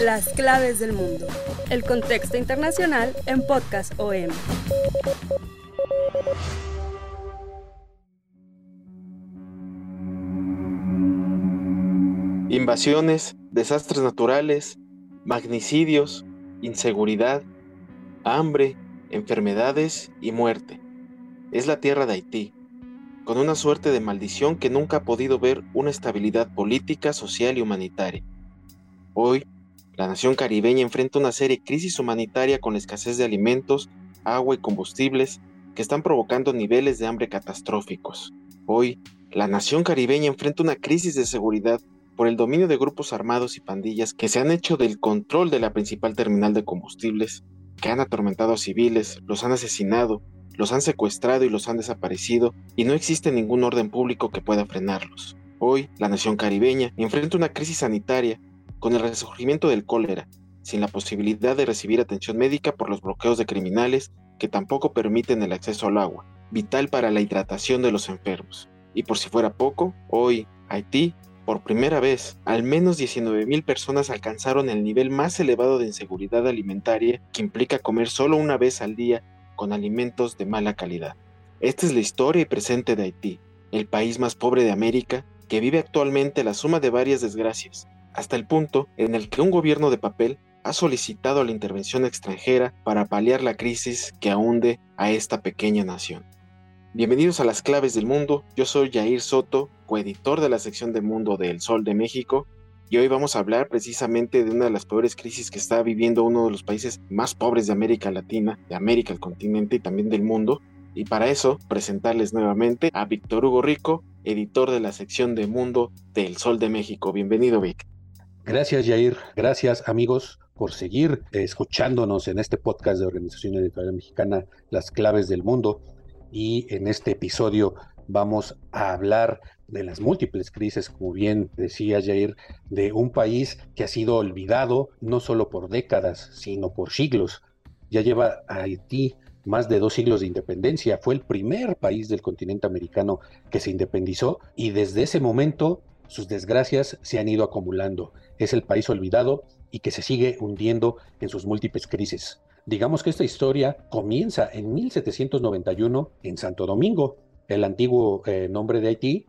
Las claves del mundo. El contexto internacional en Podcast OM. Invasiones, desastres naturales, magnicidios, inseguridad, hambre, enfermedades y muerte. Es la tierra de Haití, con una suerte de maldición que nunca ha podido ver una estabilidad política, social y humanitaria. Hoy, la nación caribeña enfrenta una serie de crisis humanitaria con la escasez de alimentos, agua y combustibles que están provocando niveles de hambre catastróficos. Hoy, la nación caribeña enfrenta una crisis de seguridad por el dominio de grupos armados y pandillas que se han hecho del control de la principal terminal de combustibles, que han atormentado a civiles, los han asesinado, los han secuestrado y los han desaparecido, y no existe ningún orden público que pueda frenarlos. Hoy, la nación caribeña enfrenta una crisis sanitaria con el resurgimiento del cólera, sin la posibilidad de recibir atención médica por los bloqueos de criminales que tampoco permiten el acceso al agua, vital para la hidratación de los enfermos. Y por si fuera poco, hoy Haití por primera vez, al menos 19.000 personas alcanzaron el nivel más elevado de inseguridad alimentaria que implica comer solo una vez al día con alimentos de mala calidad. Esta es la historia y presente de Haití, el país más pobre de América, que vive actualmente la suma de varias desgracias, hasta el punto en el que un gobierno de papel ha solicitado la intervención extranjera para paliar la crisis que hunde a esta pequeña nación. Bienvenidos a las claves del mundo, yo soy Jair Soto, coeditor de la sección de Mundo del Sol de México, y hoy vamos a hablar precisamente de una de las peores crisis que está viviendo uno de los países más pobres de América Latina, de América, el continente y también del mundo. Y para eso, presentarles nuevamente a Víctor Hugo Rico, editor de la sección de Mundo del Sol de México. Bienvenido, Vic. Gracias, Jair. Gracias, amigos, por seguir escuchándonos en este podcast de Organización Editorial Mexicana, Las Claves del Mundo y en este episodio vamos a hablar de las múltiples crisis, como bien decía Jair, de un país que ha sido olvidado no solo por décadas, sino por siglos. Ya lleva Haití más de dos siglos de independencia, fue el primer país del continente americano que se independizó y desde ese momento sus desgracias se han ido acumulando. Es el país olvidado y que se sigue hundiendo en sus múltiples crisis. Digamos que esta historia comienza en 1791 en Santo Domingo, el antiguo eh, nombre de Haití,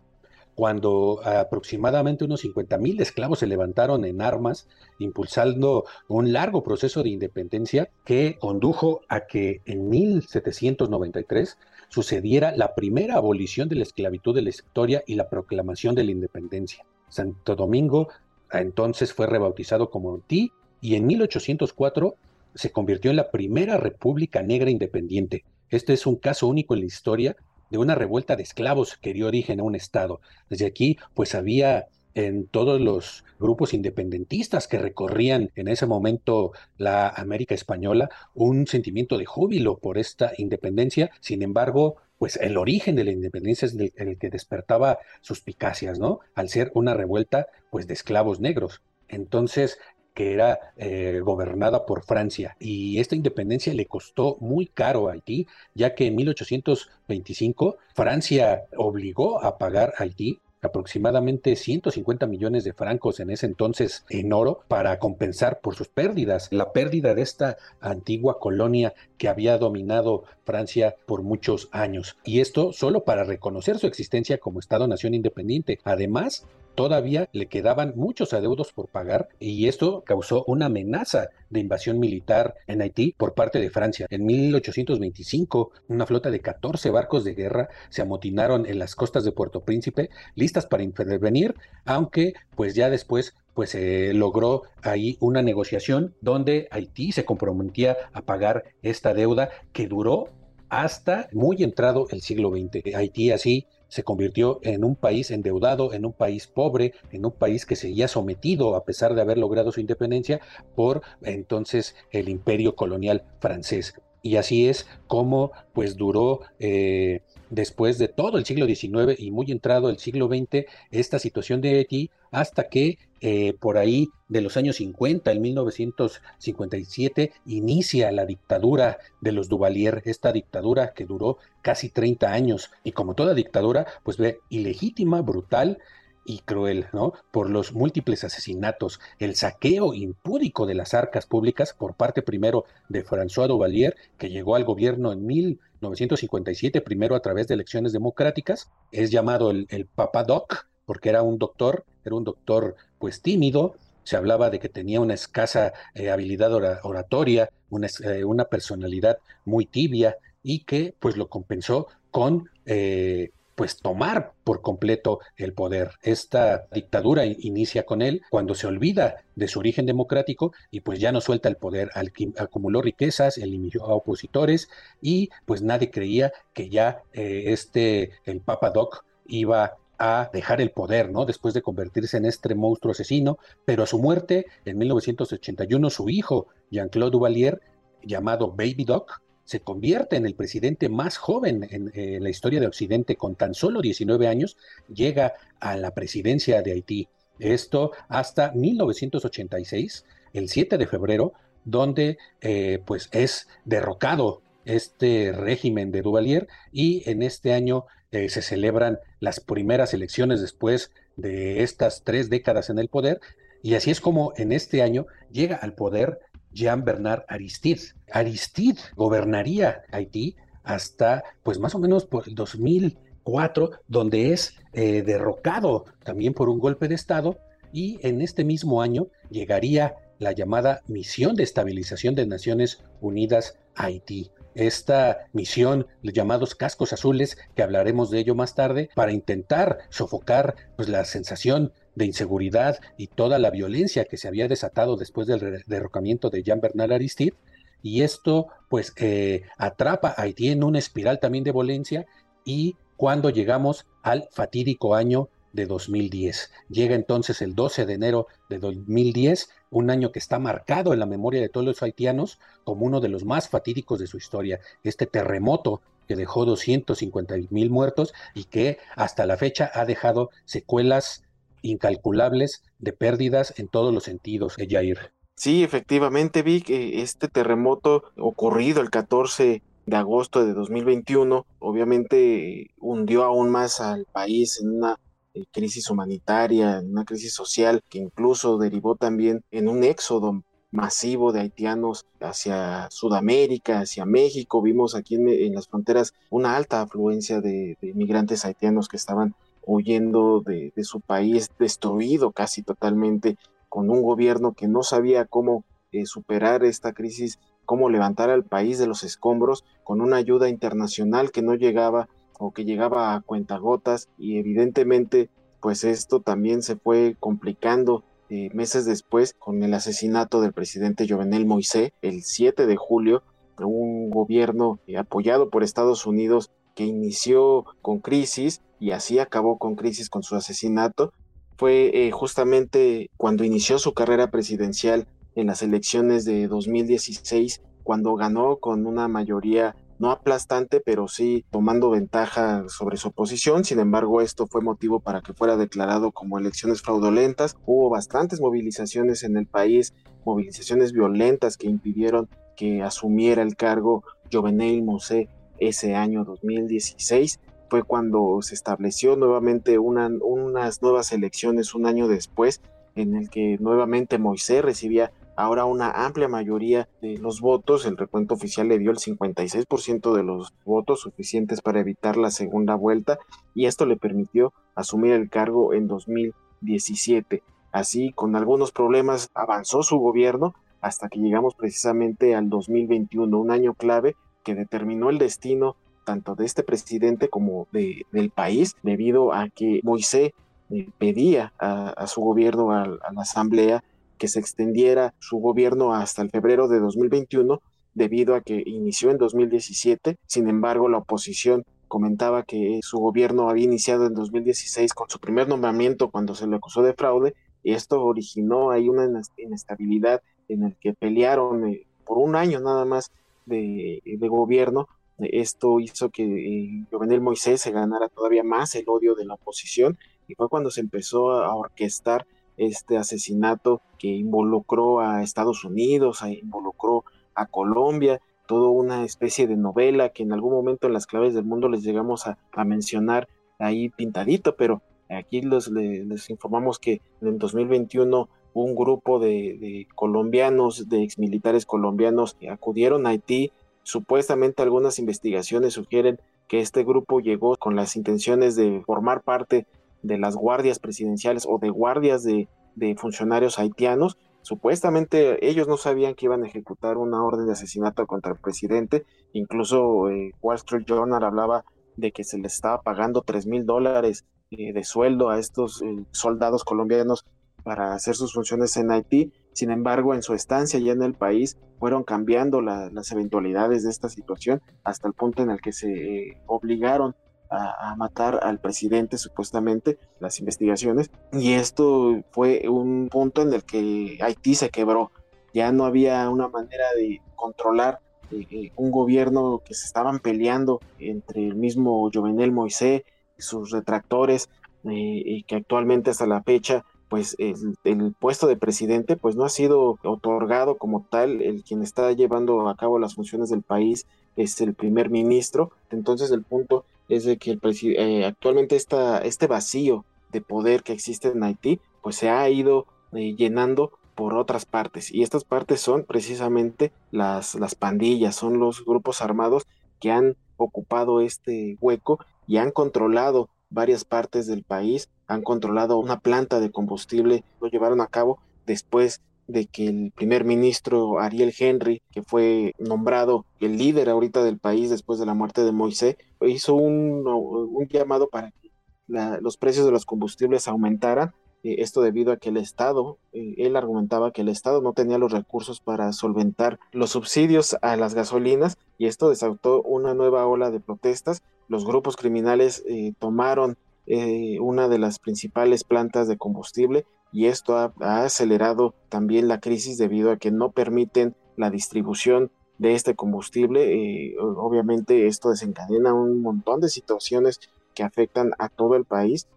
cuando aproximadamente unos 50.000 esclavos se levantaron en armas, impulsando un largo proceso de independencia que condujo a que en 1793 sucediera la primera abolición de la esclavitud de la historia y la proclamación de la independencia. Santo Domingo entonces fue rebautizado como Haití y en 1804 se convirtió en la primera república negra independiente. Este es un caso único en la historia de una revuelta de esclavos que dio origen a un Estado. Desde aquí, pues había en todos los grupos independentistas que recorrían en ese momento la América española un sentimiento de júbilo por esta independencia. Sin embargo, pues el origen de la independencia es el, que despertaba suspicacias, ¿no? Al ser una revuelta, pues de esclavos negros. Entonces, que era eh, gobernada por Francia. Y esta independencia le costó muy caro a Haití, ya que en 1825 Francia obligó a pagar a Haití aproximadamente 150 millones de francos en ese entonces en oro para compensar por sus pérdidas, la pérdida de esta antigua colonia que había dominado Francia por muchos años. Y esto solo para reconocer su existencia como Estado-nación independiente. Además, todavía le quedaban muchos adeudos por pagar y esto causó una amenaza de invasión militar en Haití por parte de Francia. En 1825, una flota de 14 barcos de guerra se amotinaron en las costas de Puerto Príncipe, listas para intervenir, aunque pues ya después pues se logró ahí una negociación donde Haití se comprometía a pagar esta deuda que duró hasta muy entrado el siglo XX. Haití así se convirtió en un país endeudado, en un país pobre, en un país que seguía sometido, a pesar de haber logrado su independencia, por entonces el imperio colonial francés. Y así es como pues duró eh, después de todo el siglo XIX y muy entrado el siglo XX esta situación de Haití hasta que eh, por ahí de los años 50, en 1957, inicia la dictadura de los Duvalier, esta dictadura que duró casi 30 años. Y como toda dictadura, pues ve ilegítima, brutal y cruel, ¿no? Por los múltiples asesinatos, el saqueo impúdico de las arcas públicas por parte primero de François Duvalier, que llegó al gobierno en 1957, primero a través de elecciones democráticas, es llamado el, el Papadoc, porque era un doctor, era un doctor pues tímido, se hablaba de que tenía una escasa eh, habilidad oratoria, una, eh, una, personalidad muy tibia y que pues lo compensó con eh, pues tomar por completo el poder. Esta dictadura inicia con él cuando se olvida de su origen democrático y pues ya no suelta el poder, acumuló riquezas, eliminó a opositores y pues nadie creía que ya eh, este, el Papa Doc iba a dejar el poder, ¿no? Después de convertirse en este monstruo asesino, pero a su muerte, en 1981, su hijo, Jean-Claude Duvalier, llamado Baby Doc, se convierte en el presidente más joven en, la historia de Occidente, con tan solo 19 años, llega a la presidencia de Haití. Esto hasta 1986, el 7 de febrero, donde eh, pues es derrocado este régimen de Duvalier y en este año eh, se celebran las primeras elecciones después de estas tres décadas en el poder y así es como en este año llega al poder Jean-Bernard Aristide. Aristide gobernaría Haití hasta, pues más o menos por el 2004, donde es eh, derrocado también por un golpe de Estado y en este mismo año llegaría la llamada Misión de Estabilización de Naciones Unidas Haití. Esta misión, los llamados cascos azules, que hablaremos de ello más tarde, para intentar sofocar pues, la sensación de inseguridad y toda la violencia que se había desatado después del derrocamiento de Jean Bernard Aristide. Y esto, pues, eh, atrapa a Haití en una espiral también de violencia. Y cuando llegamos al fatídico año de 2010. Llega entonces el 12 de enero de 2010, un año que está marcado en la memoria de todos los haitianos como uno de los más fatídicos de su historia. Este terremoto que dejó 250 mil muertos y que hasta la fecha ha dejado secuelas incalculables de pérdidas en todos los sentidos, Jair. Sí, efectivamente, vi que este terremoto ocurrido el 14 de agosto de 2021, obviamente hundió aún más al país en una eh, crisis humanitaria, en una crisis social que incluso derivó también en un éxodo masivo de haitianos hacia Sudamérica, hacia México. Vimos aquí en, las fronteras una alta afluencia de, de, migrantes haitianos que estaban huyendo de, su país destruido casi totalmente, con un gobierno que no sabía cómo eh, superar esta crisis, cómo levantar al país de los escombros, con una ayuda internacional que no llegaba o que llegaba a cuentagotas y evidentemente pues esto también se fue complicando eh, meses después con el asesinato del presidente Jovenel Moisés el 7 de julio, un gobierno eh, apoyado por Estados Unidos que inició con crisis y así acabó con crisis con su asesinato, fue eh, justamente cuando inició su carrera presidencial en las elecciones de 2016, cuando ganó con una mayoría no aplastante, pero sí tomando ventaja sobre su oposición. Sin embargo, esto fue motivo para que fuera declarado como elecciones fraudulentas. Hubo bastantes movilizaciones en el país, movilizaciones violentas que impidieron que asumiera el cargo Jovenel Mosé ese año 2016 fue cuando se estableció nuevamente unas nuevas elecciones un año después, en el que nuevamente Moisés recibía ahora una amplia mayoría de los votos. El recuento oficial le dio el 56% de los votos suficientes para evitar la segunda vuelta y esto le permitió asumir el cargo en 2017. Así, con algunos problemas, avanzó su gobierno hasta que llegamos precisamente al 2021, un año clave que determinó el destino tanto de este presidente como de, del país, debido a que Moisés eh, pedía a, su gobierno, a, la asamblea, que se extendiera su gobierno hasta el febrero de 2021 debido a que inició en 2017. Sin embargo, la oposición comentaba que su gobierno había iniciado en 2016 con su primer nombramiento cuando se le acusó de fraude y esto originó ahí una inestabilidad en el que pelearon eh, por un año nada más de, gobierno. Esto hizo que eh, Jovenel Moisés se ganara todavía más el odio de la oposición y fue cuando se empezó a orquestar este asesinato que involucró a Estados Unidos, involucró a Colombia, toda una especie de novela que en algún momento en las claves del mundo les llegamos a, mencionar ahí pintadito, pero aquí les, informamos que en 2021 un grupo de, colombianos, de exmilitares colombianos, acudieron a Haití. Supuestamente algunas investigaciones sugieren que este grupo llegó con las intenciones de formar parte de las guardias presidenciales o de guardias de, funcionarios haitianos. Supuestamente ellos no sabían que iban a ejecutar una orden de asesinato contra el presidente. Incluso eh, Wall Street Journal hablaba de que se les estaba pagando 3 mil dólares eh, de sueldo a estos eh, soldados colombianos para hacer sus funciones en Haití. Sin embargo, en su estancia ya en el país fueron cambiando las eventualidades de esta situación hasta el punto en el que se obligaron a, matar al presidente supuestamente, las investigaciones, y esto fue un punto en el que Haití se quebró, ya no había una manera de controlar eh, eh, un gobierno que se estaban peleando entre el mismo Jovenel Moisés y sus retractores, eh, y que actualmente hasta la fecha pues el, el, puesto de presidente pues no ha sido otorgado como tal, el quien está llevando a cabo las funciones del país es el primer ministro, entonces el punto es de que el eh, actualmente esta, este vacío de poder que existe en Haití, pues se ha ido eh, llenando por otras partes. Y estas partes son precisamente las, las pandillas, son los grupos armados que han ocupado este hueco y han controlado varias partes del país, han controlado una planta de combustible, lo llevaron a cabo después de que el primer ministro Ariel Henry, que fue nombrado el líder ahorita del país después de la muerte de Moisés, hizo un, llamado para que los precios de los combustibles aumentaran. Eh, esto debido a que el Estado, eh, él argumentaba que el Estado no tenía los recursos para solventar los subsidios a las gasolinas y esto desató una nueva ola de protestas. Los grupos criminales eh, tomaron una de las principales plantas de combustible y esto ha, acelerado también la crisis debido a que no permiten la distribución de este combustible. Eh, obviamente esto desencadena un montón de situaciones que afectan a todo el país.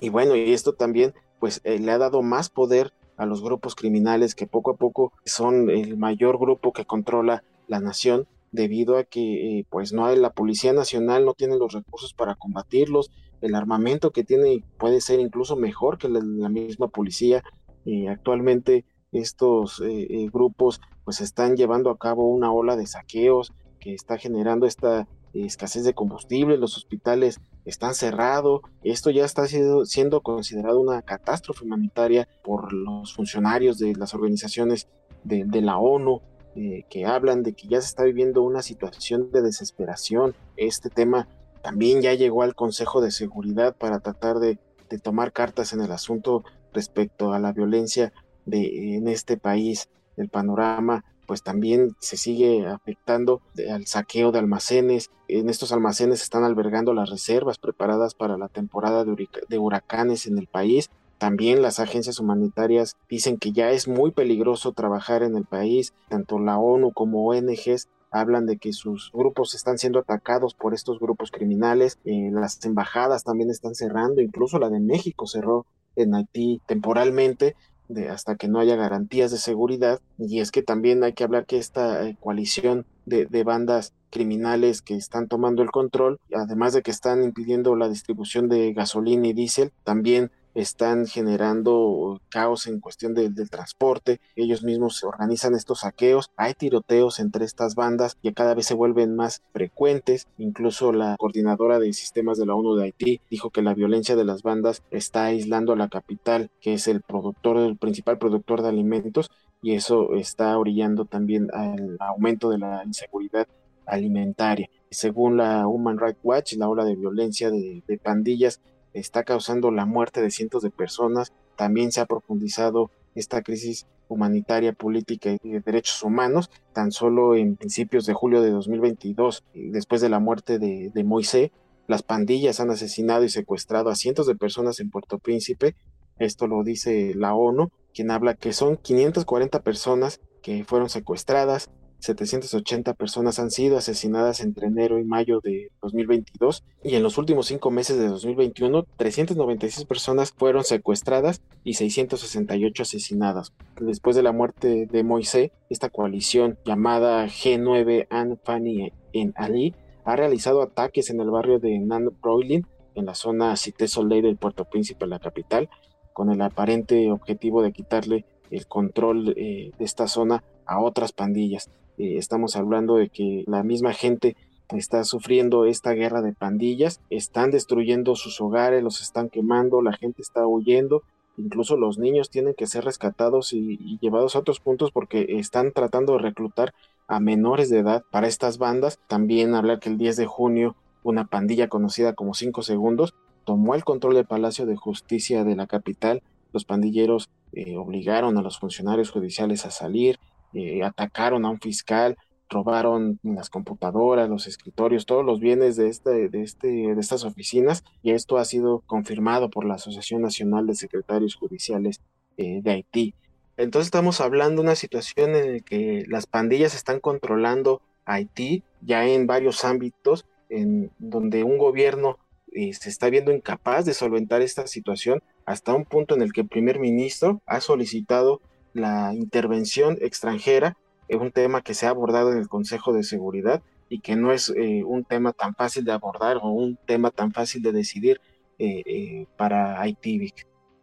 Y bueno, y esto también pues eh, le ha dado más poder a los grupos criminales que poco a poco son el mayor grupo que controla la nación debido a que eh, pues no hay la policía nacional no tiene los recursos para combatirlos el armamento que tiene puede ser incluso mejor que la, misma policía. y actualmente estos eh, eh, grupos pues están llevando a cabo una ola de saqueos que está generando esta escasez de combustible, los hospitales están cerrados, esto ya está siendo, siendo considerado una catástrofe humanitaria por los funcionarios de las organizaciones de, la ONU, eh, que hablan de que ya se está viviendo una situación de desesperación. Este tema también ya llegó al Consejo de Seguridad para tratar de, tomar cartas en el asunto respecto a la violencia de, en este país. El panorama pues también se sigue afectando al saqueo de almacenes. En estos almacenes están albergando las reservas preparadas para la temporada de, de huracanes en el país. También las agencias humanitarias dicen que ya es muy peligroso trabajar en el país. Tanto la ONU como ONGs hablan de que sus grupos están siendo atacados por estos grupos criminales, eh, las embajadas también están cerrando, incluso la de México cerró en Haití temporalmente de, hasta que no haya garantías de seguridad. Y es que también hay que hablar que esta eh, coalición de, de, bandas criminales que están tomando el control, además de que están impidiendo la distribución de gasolina y diésel, también están generando caos en cuestión del transporte, ellos mismos organizan estos saqueos, hay tiroteos entre estas bandas que cada vez se vuelven más frecuentes, incluso la coordinadora de sistemas de la ONU de Haití dijo que la violencia de las bandas está aislando a la capital, que es el productor, el principal productor de alimentos, y eso está orillando también al aumento de la inseguridad alimentaria. Según la Human Rights Watch, la ola de violencia de, de pandillas está causando la muerte de cientos de personas. También se ha profundizado esta crisis humanitaria, política y de derechos humanos. Tan solo en principios de julio de 2022, después de la muerte de, de Moisés, las pandillas han asesinado y secuestrado a cientos de personas en Puerto Príncipe. Esto lo dice la ONU, quien habla que son 540 personas que fueron secuestradas, 780 personas han sido asesinadas entre enero y mayo de 2022 y en los últimos cinco meses de 2021 396 personas fueron secuestradas y 668 asesinadas. Después de la muerte de Moisés, esta coalición llamada G9 Anfani en Ali ha realizado ataques en el barrio de Nan Broilin en la zona Cité Soleil del Puerto Príncipe, la capital, con el aparente objetivo de quitarle el control eh, de esta zona a otras pandillas. Eh, estamos hablando de que la misma gente está sufriendo esta guerra de pandillas, están destruyendo sus hogares, los están quemando, la gente está huyendo, incluso los niños tienen que ser rescatados y, llevados a otros puntos porque están tratando de reclutar a menores de edad para estas bandas. También hablar que el 10 de junio una pandilla conocida como 5 segundos tomó el control del Palacio de Justicia de la capital. Los pandilleros eh, obligaron a los funcionarios judiciales a salir, eh, atacaron a un fiscal, robaron las computadoras, los escritorios, todos los bienes de, este, de, este, de estas oficinas y esto ha sido confirmado por la Asociación Nacional de Secretarios Judiciales eh, de Haití. Entonces estamos hablando de una situación en la que las pandillas están controlando Haití ya en varios ámbitos, en donde un gobierno eh, se está viendo incapaz de solventar esta situación hasta un punto en el que el primer ministro ha solicitado la intervención extranjera es un tema que se ha abordado en el Consejo de Seguridad y que no es eh, un tema tan fácil de abordar o un tema tan fácil de decidir eh, eh, para Haití.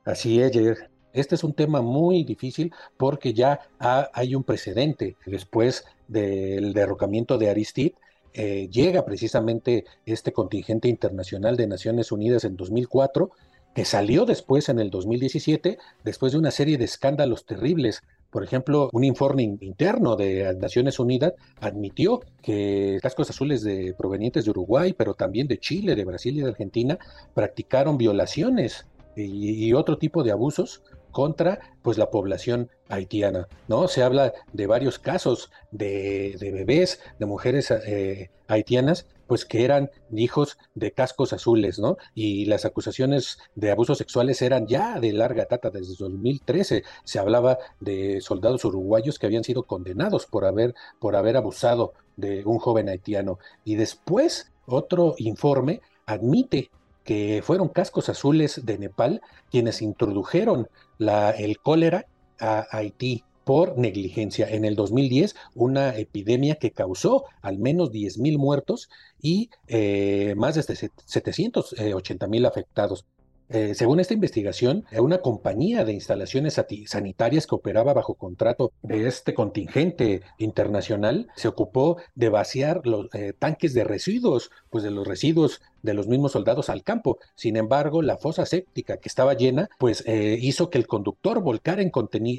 Así es, Jair. Este es un tema muy difícil porque ya hay un precedente después del derrocamiento de Aristide. llega precisamente este contingente internacional de Naciones Unidas en 2004 que salió después en el 2017, después de una serie de escándalos terribles. Por ejemplo, un informe interno de Naciones Unidas admitió que cascos azules de, provenientes de Uruguay, pero también de Chile, de Brasil y de Argentina, practicaron violaciones y, otro tipo de abusos contra pues la población haitiana, ¿no? Se habla de varios casos de, bebés, de mujeres eh, haitianas, pues que eran hijos de cascos azules, ¿no? Y las acusaciones de abusos sexuales eran ya de larga data, desde 2013 se hablaba de soldados uruguayos que habían sido condenados por haber, por haber abusado de un joven haitiano. Y después otro informe admite que fueron cascos azules de Nepal quienes introdujeron la, el cólera a Haití por negligencia. En el 2010, una epidemia que causó al menos 10.000 muertos y eh, más de 780 mil afectados. Eh, según esta investigación, una compañía de instalaciones sanitarias que operaba bajo contrato de este contingente internacional se ocupó de vaciar los eh, tanques de residuos, pues de los residuos de los mismos soldados al campo. Sin embargo, la fosa séptica que estaba llena, pues eh, hizo que el conductor volcara en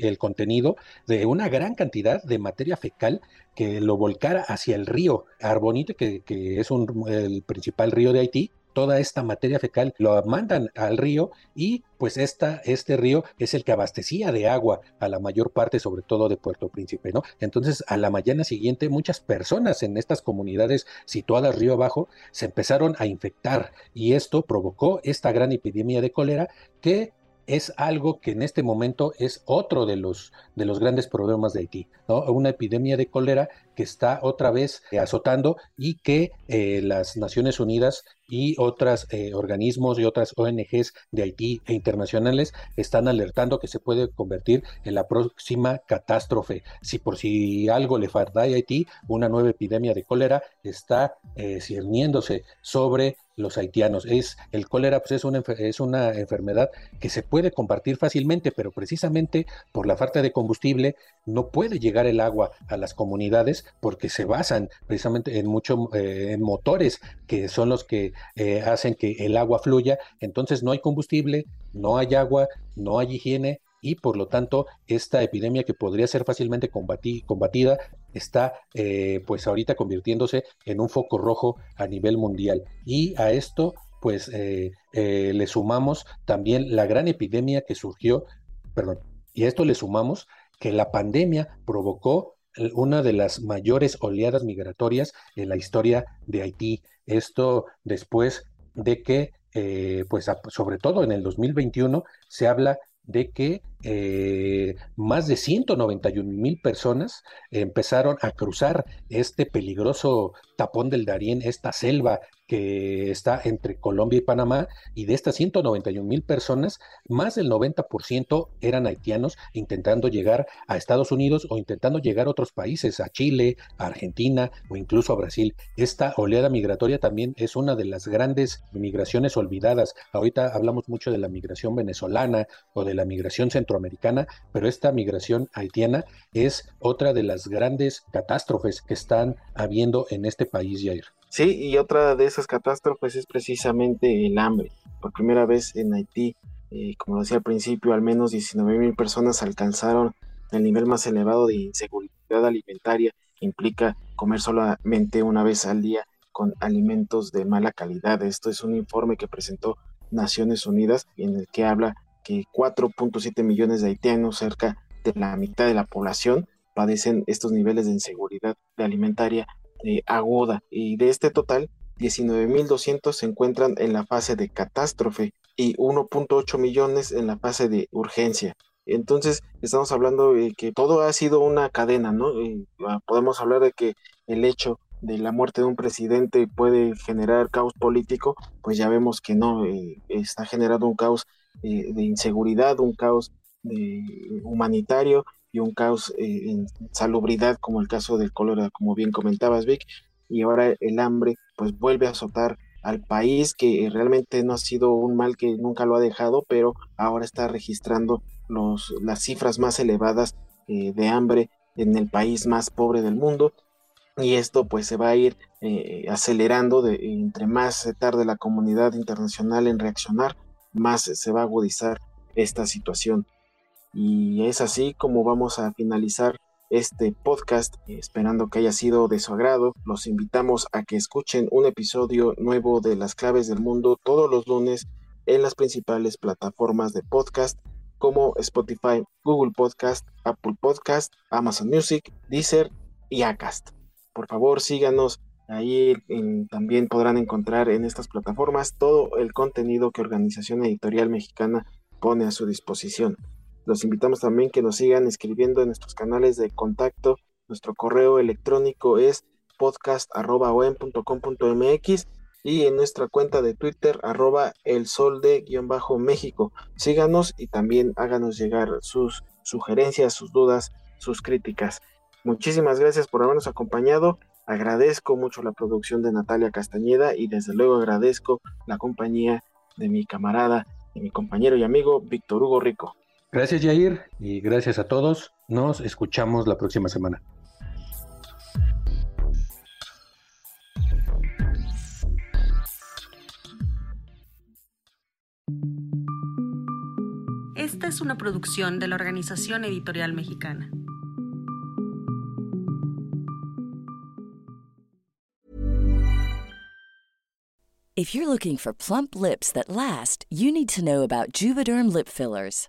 el contenido de una gran cantidad de materia fecal que lo volcara hacia el río Arbonite, que, es el principal río de Haití, toda esta materia fecal lo mandan al río y pues esta, este río es el que abastecía de agua a la mayor parte, sobre todo de Puerto Príncipe, ¿no? Entonces, a la mañana siguiente, muchas personas en estas comunidades situadas río abajo se empezaron a infectar y esto provocó esta gran epidemia de cólera que es algo que en este momento es otro de los, de los grandes problemas de Haití, ¿no? Una epidemia de cólera que está otra vez azotando y que eh, las Naciones Unidas y otros eh, organismos y otras ONGs de Haití e internacionales están alertando que se puede convertir en la próxima catástrofe. Si por si algo le falta a Haití, una nueva epidemia de cólera está eh, cerniéndose sobre los haitianos. Es el cólera, pues es una, es una enfermedad que se puede compartir fácilmente, pero precisamente por la falta de combustible no puede llegar el agua a las comunidades porque se basan precisamente en mucho eh, en motores que son los que eh, hacen que el agua fluya. Entonces no hay combustible, no hay agua, no hay higiene y por lo tanto esta epidemia que podría ser fácilmente combatida está eh, pues ahorita convirtiéndose en un foco rojo a nivel mundial y a esto pues eh, le sumamos también la gran epidemia que surgió, perdón, y a esto le sumamos que la pandemia provocó una de las mayores oleadas migratorias en la historia de Haití. Esto después de que, eh, pues sobre todo en el 2021, se habla de que eh, más de 191 mil personas empezaron a cruzar este peligroso tapón del Darién, esta selva que está entre Colombia y Panamá, y de estas 191 mil personas, más del 90% eran haitianos intentando llegar a Estados Unidos o intentando llegar a otros países, a Chile, a Argentina o incluso a Brasil. Esta oleada migratoria también es una de las grandes migraciones olvidadas. Ahorita hablamos mucho de la migración venezolana o de la migración centroamericana, pero esta migración haitiana es otra de las grandes catástrofes que están habiendo en este país, Jair. Sí, y otra de esas catástrofes es precisamente el hambre. Por primera vez en Haití, eh, como decía al principio, al menos 19 mil personas alcanzaron el nivel más elevado de inseguridad alimentaria. Implica comer solamente una vez al día con alimentos de mala calidad. Esto es un informe que presentó Naciones Unidas en el que habla que 4.7 millones de haitianos, cerca de la mitad de la población, padecen estos niveles de inseguridad alimentaria eh, aguda y de este total 19.200 se encuentran en la fase de catástrofe y 1.8 millones en la fase de urgencia. Entonces estamos hablando de que todo ha sido una cadena, ¿no? Ah, podemos hablar de que el hecho de la muerte de un presidente puede generar caos político, pues ya vemos que no, eh, está generando un caos eh, de inseguridad, un caos humanitario y un caos eh, en salubridad, como el caso del cólera, como bien comentabas, Vic, y ahora el hambre pues vuelve a azotar al país que realmente no ha sido un mal que nunca lo ha dejado, pero ahora está registrando los, las cifras más elevadas eh, de hambre en el país más pobre del mundo. Y esto pues se va a ir eh, acelerando de, entre más tarde la comunidad internacional en reaccionar, más se va a agudizar esta situación. Y es así como vamos a finalizar este podcast, esperando que haya sido de su agrado. Los invitamos a que escuchen un episodio nuevo de Las Claves del Mundo todos los lunes en las principales plataformas de podcast como Spotify, Google Podcast, Apple Podcast, Amazon Music, Deezer y Acast. Por favor, síganos. Ahí también podrán encontrar en estas plataformas todo el contenido que Organización Editorial Mexicana pone a su disposición. Los invitamos también que nos sigan escribiendo en nuestros canales de contacto. Nuestro correo electrónico es podcast.com.mx y en nuestra cuenta de Twitter arroba el sol de guion bajo México. Síganos y también háganos llegar sus sugerencias, sus dudas, sus críticas. Muchísimas gracias por habernos acompañado. Agradezco mucho la producción de Natalia Castañeda y desde luego agradezco la compañía de mi camarada y mi compañero y amigo Víctor Hugo Rico. Gracias Jair y gracias a todos. Nos escuchamos la próxima semana. Esta es una producción de la Organización Editorial Mexicana. If you're looking for plump lips that last, you need to know about Juvederm lip fillers.